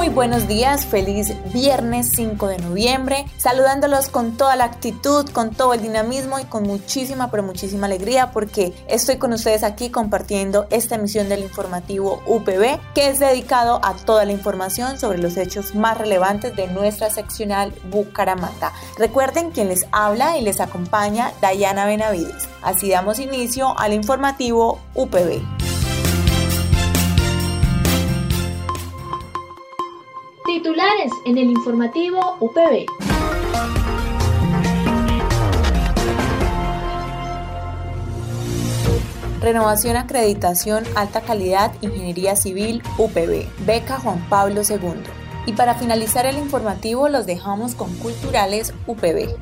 Muy buenos días, feliz viernes 5 de noviembre, saludándolos con toda la actitud, con todo el dinamismo y con muchísima, pero muchísima alegría porque estoy con ustedes aquí compartiendo esta emisión del informativo UPB que es dedicado a toda la información sobre los hechos más relevantes de nuestra seccional Bucaramanga. Recuerden quien les habla y les acompaña Dayana Benavides. Así damos inicio al informativo UPB. Titulares en el informativo UPB. Renovación, acreditación, alta calidad, ingeniería civil, UPB, beca Juan Pablo II. Y para finalizar el informativo los dejamos con Culturales UPB.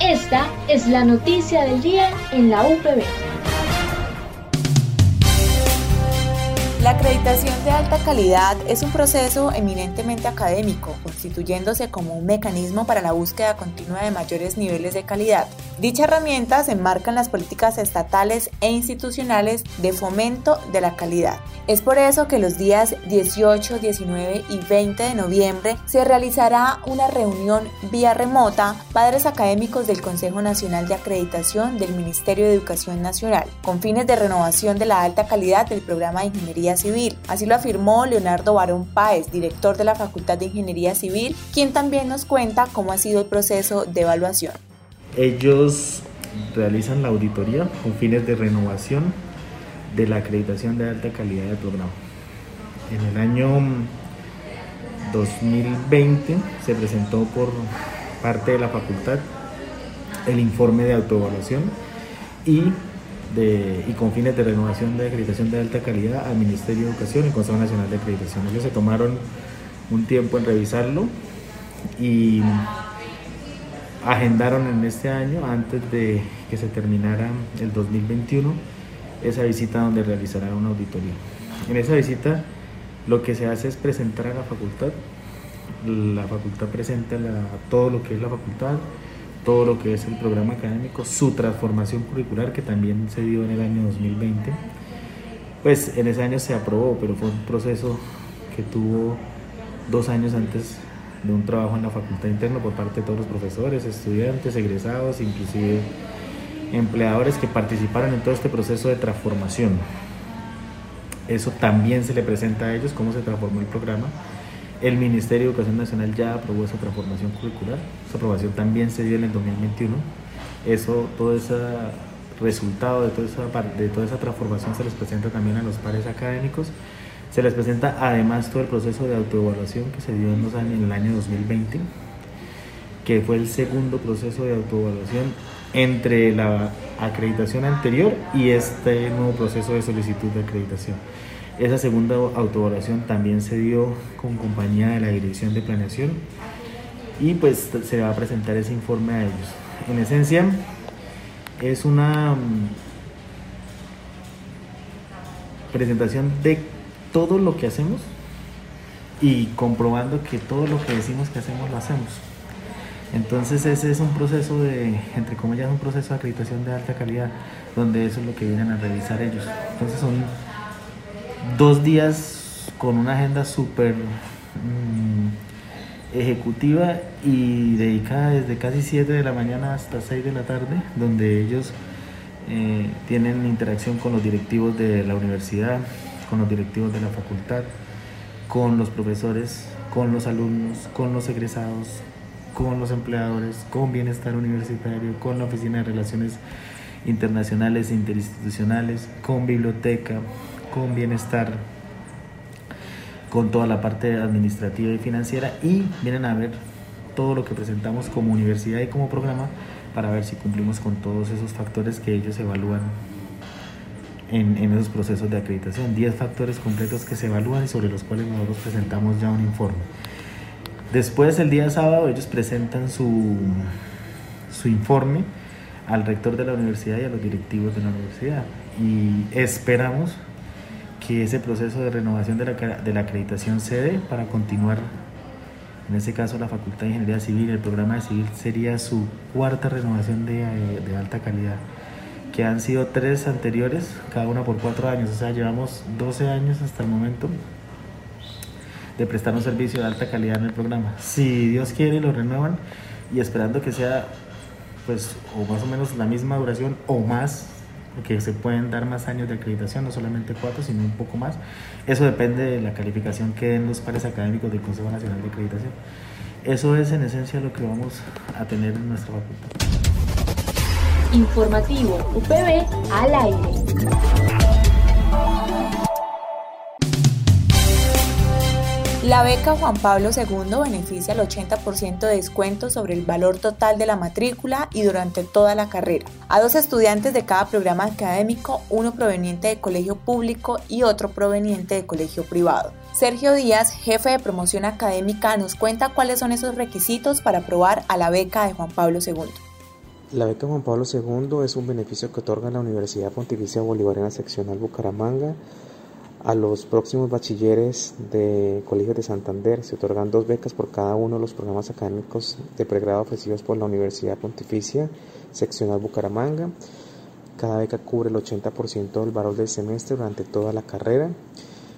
Esta es la noticia del día en la UPB. Acreditación de alta calidad es un proceso eminentemente académico, constituyéndose como un mecanismo para la búsqueda continua de mayores niveles de calidad. Dicha herramienta se enmarca en las políticas estatales e institucionales de fomento de la calidad. Es por eso que los días 18, 19 y 20 de noviembre se realizará una reunión vía remota padres académicos del Consejo Nacional de Acreditación del Ministerio de Educación Nacional, con fines de renovación de la alta calidad del programa de Ingeniería Civil. Así lo afirmó Leonardo Barón Páez, director de la Facultad de Ingeniería Civil, quien también nos cuenta cómo ha sido el proceso de evaluación. Ellos realizan la auditoría con fines de renovación de la acreditación de alta calidad del programa. En el año 2020 se presentó por parte de la facultad el informe de autoevaluación y, de, y con fines de renovación de acreditación de alta calidad al Ministerio de Educación y Consejo Nacional de Acreditación. Ellos se tomaron un tiempo en revisarlo y agendaron en este año, antes de que se terminara el 2021, esa visita donde realizarán una auditoría. En esa visita lo que se hace es presentar a la facultad, la facultad presenta todo lo que es la facultad, todo lo que es el programa académico, su transformación curricular que también se dio en el año 2020. Pues en ese año se aprobó, pero fue un proceso que tuvo dos años antes de un trabajo en la facultad interna por parte de todos los profesores, estudiantes, egresados, inclusive empleadores que participaron en todo este proceso de transformación. Eso también se le presenta a ellos, cómo se transformó el programa. El Ministerio de Educación Nacional ya aprobó esa transformación curricular. Esa aprobación también se dio en el 2021. Eso, todo ese resultado de toda esa, de toda esa transformación se les presenta también a los pares académicos. Se les presenta además todo el proceso de autoevaluación que se dio en, el año 2020, que fue el segundo proceso de autoevaluación entre la acreditación anterior y este nuevo proceso de solicitud de acreditación. Esa segunda autoevaluación también se dio con compañía de la Dirección de Planeación y pues se va a presentar ese informe a ellos. En esencia, es una mm, presentación de todo lo que hacemos y comprobando que todo lo que decimos que hacemos lo hacemos. Entonces ese es un proceso de, entre comillas, un proceso de acreditación de alta calidad, donde eso es lo que vienen a revisar ellos. Entonces son dos días con una agenda súper mm, ejecutiva y dedicada desde casi 7 de la mañana hasta 6 de la tarde, donde ellos eh, tienen interacción con los directivos de la universidad, con los directivos de la facultad, con los profesores, con los alumnos, con los egresados, con los empleadores, con bienestar universitario, con la Oficina de Relaciones Internacionales e Interinstitucionales, con biblioteca, con bienestar, con toda la parte administrativa y financiera. Y vienen a ver todo lo que presentamos como universidad y como programa para ver si cumplimos con todos esos factores que ellos evalúan en, en, esos procesos de acreditación. 10 factores completos que se evalúan y sobre los cuales nosotros presentamos ya un informe. Después, el día sábado, ellos presentan su, su informe al rector de la universidad y a los directivos de la universidad. Y esperamos que ese proceso de renovación de la, de la acreditación se dé para continuar, en este caso la Facultad de Ingeniería Civil, el programa de civil sería su cuarta renovación de, de alta calidad, que han sido tres anteriores, cada una por cuatro años, o sea, llevamos 12 años hasta el momento de prestar un servicio de alta calidad en el programa. Si Dios quiere, lo renuevan y esperando que sea pues o más o menos la misma duración o más porque se pueden dar más años de acreditación, no solamente cuatro, sino un poco más. Eso depende de la calificación que den los pares académicos del Consejo Nacional de Acreditación. Eso es en esencia lo que vamos a tener en nuestra facultad. Informativo UPB al aire. La beca Juan Pablo II beneficia al 80% de descuento sobre el valor total de la matrícula y durante toda la carrera. A dos estudiantes de cada programa académico, uno proveniente de colegio público y otro proveniente de colegio privado. Sergio Díaz, jefe de promoción académica, nos cuenta cuáles son esos requisitos para aprobar a la beca de Juan Pablo II. La beca Juan Pablo II es un beneficio que otorga la Universidad Pontificia Bolivariana Seccional Bucaramanga a los próximos bachilleres de Colegio de Santander se otorgan dos becas por cada uno de los programas académicos de pregrado ofrecidos por la Universidad Pontificia Seccional Bucaramanga. Cada beca cubre el 80% del valor del semestre durante toda la carrera.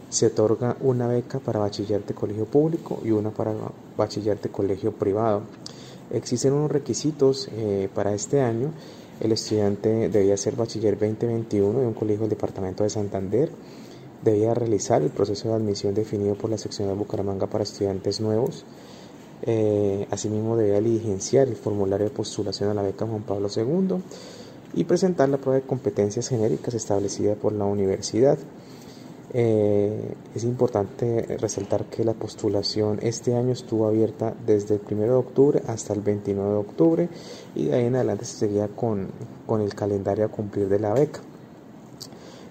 Se otorga una beca para bachiller de colegio público y una para bachiller de colegio privado. Existen unos requisitos eh, para este año. El estudiante debía ser bachiller 2021 de un colegio del departamento de Santander debía realizar el proceso de admisión definido por la sección de Bucaramanga para estudiantes nuevos. Eh, asimismo, debía diligenciar el formulario de postulación a la beca Juan Pablo II y presentar la prueba de competencias genéricas establecida por la universidad. Eh, es importante resaltar que la postulación este año estuvo abierta desde el 1 de octubre hasta el 29 de octubre y de ahí en adelante se seguía con, con el calendario a cumplir de la beca.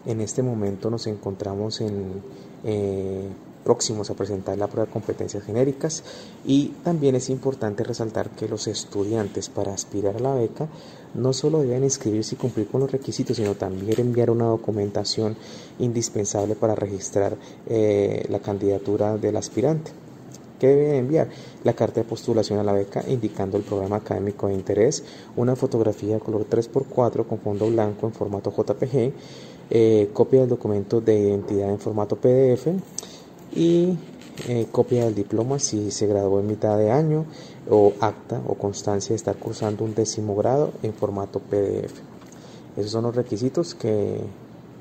En este momento nos encontramos en, eh, próximos a presentar la prueba de competencias genéricas y también es importante resaltar que los estudiantes para aspirar a la beca no solo deben inscribirse y cumplir con los requisitos, sino también enviar una documentación indispensable para registrar eh, la candidatura del aspirante. ¿Qué debe enviar? La carta de postulación a la beca indicando el programa académico de interés, una fotografía de color 3x4 con fondo blanco en formato JPG, eh, copia del documento de identidad en formato PDF y eh, copia del diploma si se graduó en mitad de año o acta o constancia de estar cursando un décimo grado en formato PDF. Esos son los requisitos que,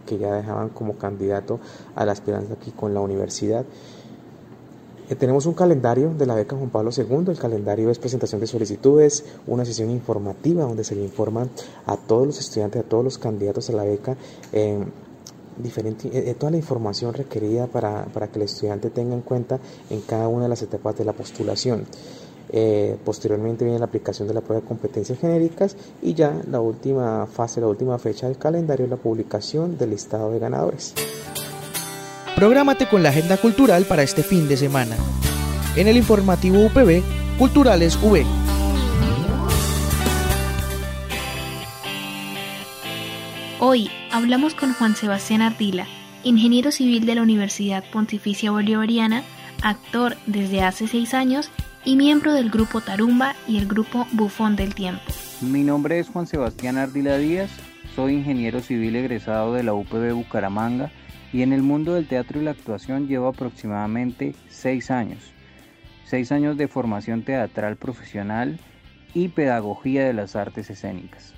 que ya dejaban como candidato a la aspirancia aquí con la universidad. Eh, tenemos un calendario de la beca Juan Pablo II. El calendario es presentación de solicitudes, una sesión informativa donde se le informa a todos los estudiantes, a todos los candidatos a la beca, eh, diferente, eh, toda la información requerida para, que el estudiante tenga en cuenta en cada una de las etapas de la postulación. posteriormente viene la aplicación de la prueba de competencias genéricas y ya la última fase, la última fecha del calendario la publicación del listado de ganadores. Prográmate con la agenda cultural para este fin de semana. En el informativo UPB, Culturales V. Hoy hablamos con Juan Sebastián Ardila, ingeniero civil de la Universidad Pontificia Bolivariana, actor desde hace seis años y miembro del grupo Tarumba y el grupo Bufón del Tiempo. Mi nombre es Juan Sebastián Ardila Díaz, soy ingeniero civil egresado de la UPB Bucaramanga y en el mundo del teatro y la actuación llevo aproximadamente seis años. Seis años de formación teatral profesional y pedagogía de las artes escénicas.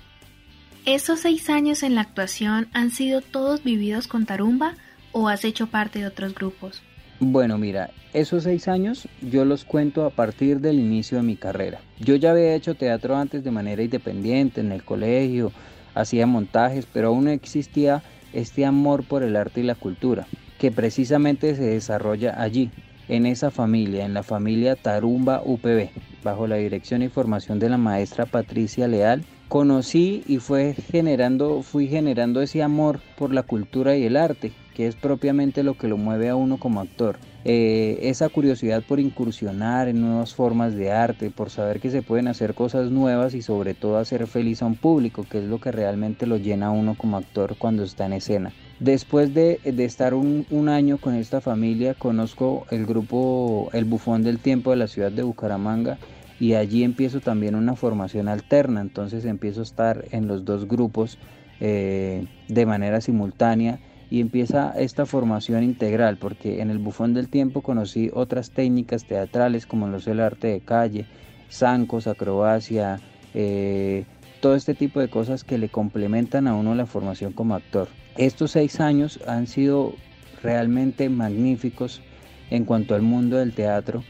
¿Esos seis años en la actuación han sido todos vividos con Tarumba o has hecho parte de otros grupos? Bueno, mira, esos seis años yo los cuento a partir del inicio de mi carrera. Yo ya había hecho teatro antes de manera independiente en el colegio, hacía montajes, pero aún no existía este amor por el arte y la cultura, que precisamente se desarrolla allí, en esa familia, en la familia Tarumba UPB, bajo la dirección y formación de la maestra Patricia Leal, conocí y fue generando, fui generando ese amor por la cultura y el arte, que es propiamente lo que lo mueve a uno como actor. Eh, esa curiosidad por incursionar en nuevas formas de arte, por saber que se pueden hacer cosas nuevas y sobre todo hacer feliz a un público, que es lo que realmente lo llena a uno como actor cuando está en escena. Después de, estar un, un, año con esta familia, conozco el grupo El Bufón del Tiempo de la ciudad de Bucaramanga y allí empiezo también una formación alterna, entonces empiezo a estar en los dos grupos eh, de manera simultánea y empieza esta formación integral, porque en el bufón del tiempo conocí otras técnicas teatrales como lo es el arte de calle, zancos, acrobacia, eh, todo este tipo de cosas que le complementan a uno la formación como actor. Estos seis años han sido realmente magníficos en cuanto al mundo del teatro,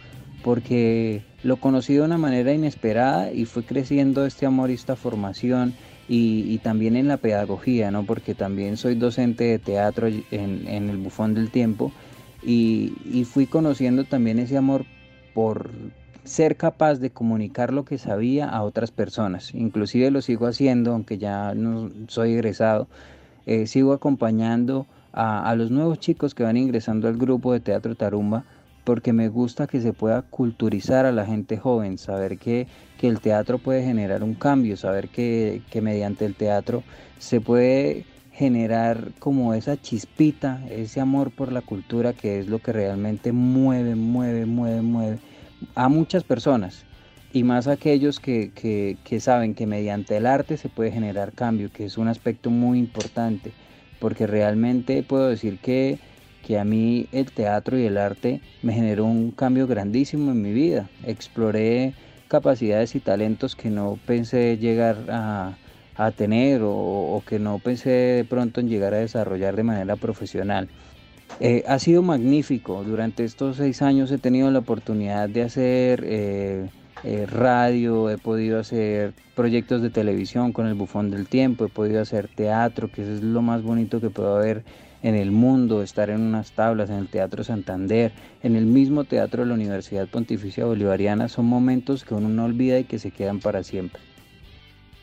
porque lo conocí de una manera inesperada y fue creciendo este amor esta formación y, también en la pedagogía, ¿no? porque también soy docente de teatro en, el bufón del tiempo y, fui conociendo también ese amor por ser capaz de comunicar lo que sabía a otras personas. Inclusive lo sigo haciendo, aunque ya no soy egresado, eh, sigo acompañando a los nuevos chicos que van ingresando al grupo de teatro Tarumba porque me gusta que se pueda culturizar a la gente joven, saber que, el teatro puede generar un cambio, saber que, mediante el teatro se puede generar como esa chispita, ese amor por la cultura que es lo que realmente mueve, mueve, mueve, mueve a muchas personas. Y más aquellos que, que saben que mediante el arte se puede generar cambio, que es un aspecto muy importante, porque realmente puedo decir que que a mí el teatro y el arte me generó un cambio grandísimo en mi vida. Exploré capacidades y talentos que no pensé llegar a, tener o, que no pensé de pronto en llegar a desarrollar de manera profesional. Eh, ha sido magnífico. Durante estos seis años he tenido la oportunidad de hacer eh, eh, radio, he podido hacer proyectos de televisión con el bufón del tiempo, he podido hacer teatro, que eso es lo más bonito que puedo haber en el mundo, estar en unas tablas, en el Teatro Santander, en el mismo teatro de la Universidad Pontificia Bolivariana, son momentos que uno no olvida y que se quedan para siempre.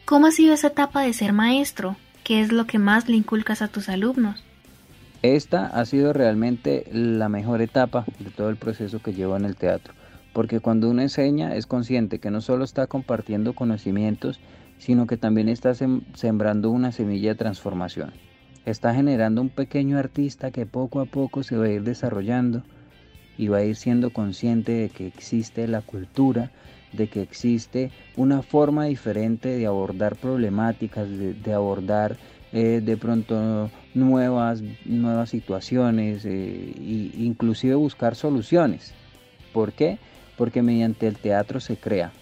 ¿Cómo ha sido esa etapa de ser maestro? ¿Qué es lo que más le inculcas a tus alumnos? Esta ha sido realmente la mejor etapa de todo el proceso que llevo en el teatro, porque cuando uno enseña es consciente que no solo está compartiendo conocimientos, sino que también está sembrando una semilla de transformación está generando un pequeño artista que poco a poco se va a ir desarrollando y va a ir siendo consciente de que existe la cultura, de que existe una forma diferente de abordar problemáticas, de, abordar eh, de pronto nuevas, nuevas situaciones e inclusive buscar soluciones. ¿Por qué? Porque mediante el teatro se crea,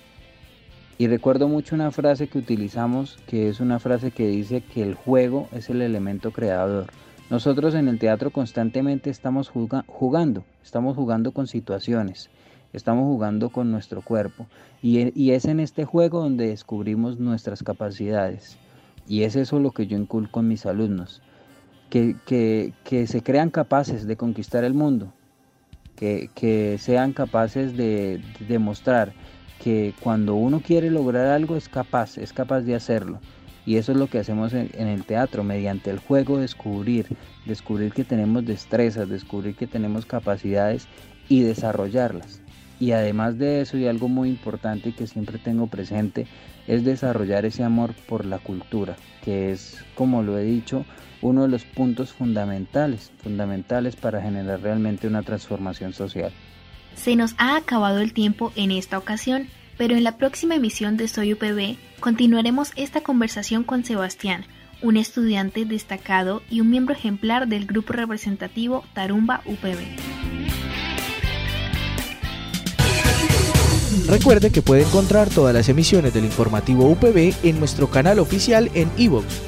y recuerdo mucho una frase que utilizamos, que es una frase que dice que el juego es el elemento creador. Nosotros en el teatro constantemente estamos jugando, estamos jugando con situaciones, estamos jugando con nuestro cuerpo. Y, es en este juego donde descubrimos nuestras capacidades. Y es eso lo que yo inculco en mis alumnos. Que, que, se crean capaces de conquistar el mundo, que, sean capaces de demostrar que cuando uno quiere lograr algo es capaz, es capaz de hacerlo. Y eso es lo que hacemos en, el teatro, mediante el juego descubrir, descubrir que tenemos destrezas, descubrir que tenemos capacidades y desarrollarlas. Y además de eso, y algo muy importante que siempre tengo presente, es desarrollar ese amor por la cultura, que es, como lo he dicho, uno de los puntos fundamentales, fundamentales para generar realmente una transformación social. Se nos ha acabado el tiempo en esta ocasión, pero en la próxima emisión de Soy UPB continuaremos esta conversación con Sebastián, un estudiante destacado y un miembro ejemplar del grupo representativo Tarumba UPB. Recuerde que puede encontrar todas las emisiones del informativo UPB en nuestro canal oficial en iVoox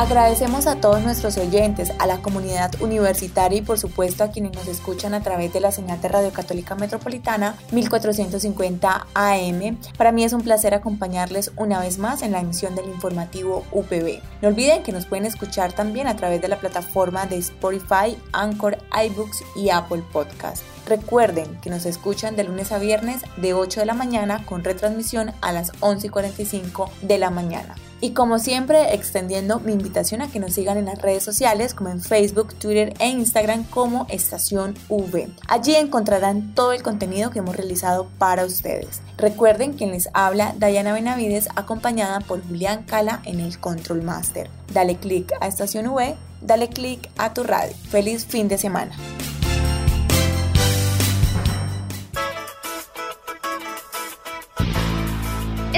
Agradecemos a todos nuestros oyentes, a la comunidad universitaria y por supuesto a quienes nos escuchan a través de la señal de Radio Católica Metropolitana 1450 AM. Para mí es un placer acompañarles una vez más en la emisión del informativo UPB. No olviden que nos pueden escuchar también a través de la plataforma de Spotify, Anchor, iBooks y Apple Podcast. Recuerden que nos escuchan de lunes a viernes de 8 de la mañana con retransmisión a las 11 y 45 de la mañana. Y como siempre, extendiendo mi invitación a que nos sigan en las redes sociales como en Facebook, Twitter e Instagram como Estación V. Allí encontrarán todo el contenido que hemos realizado para ustedes. Recuerden que les habla Dayana Benavides acompañada por Julián Cala en el Control Master. Dale click a Estación V, dale click a tu radio. Feliz fin de semana.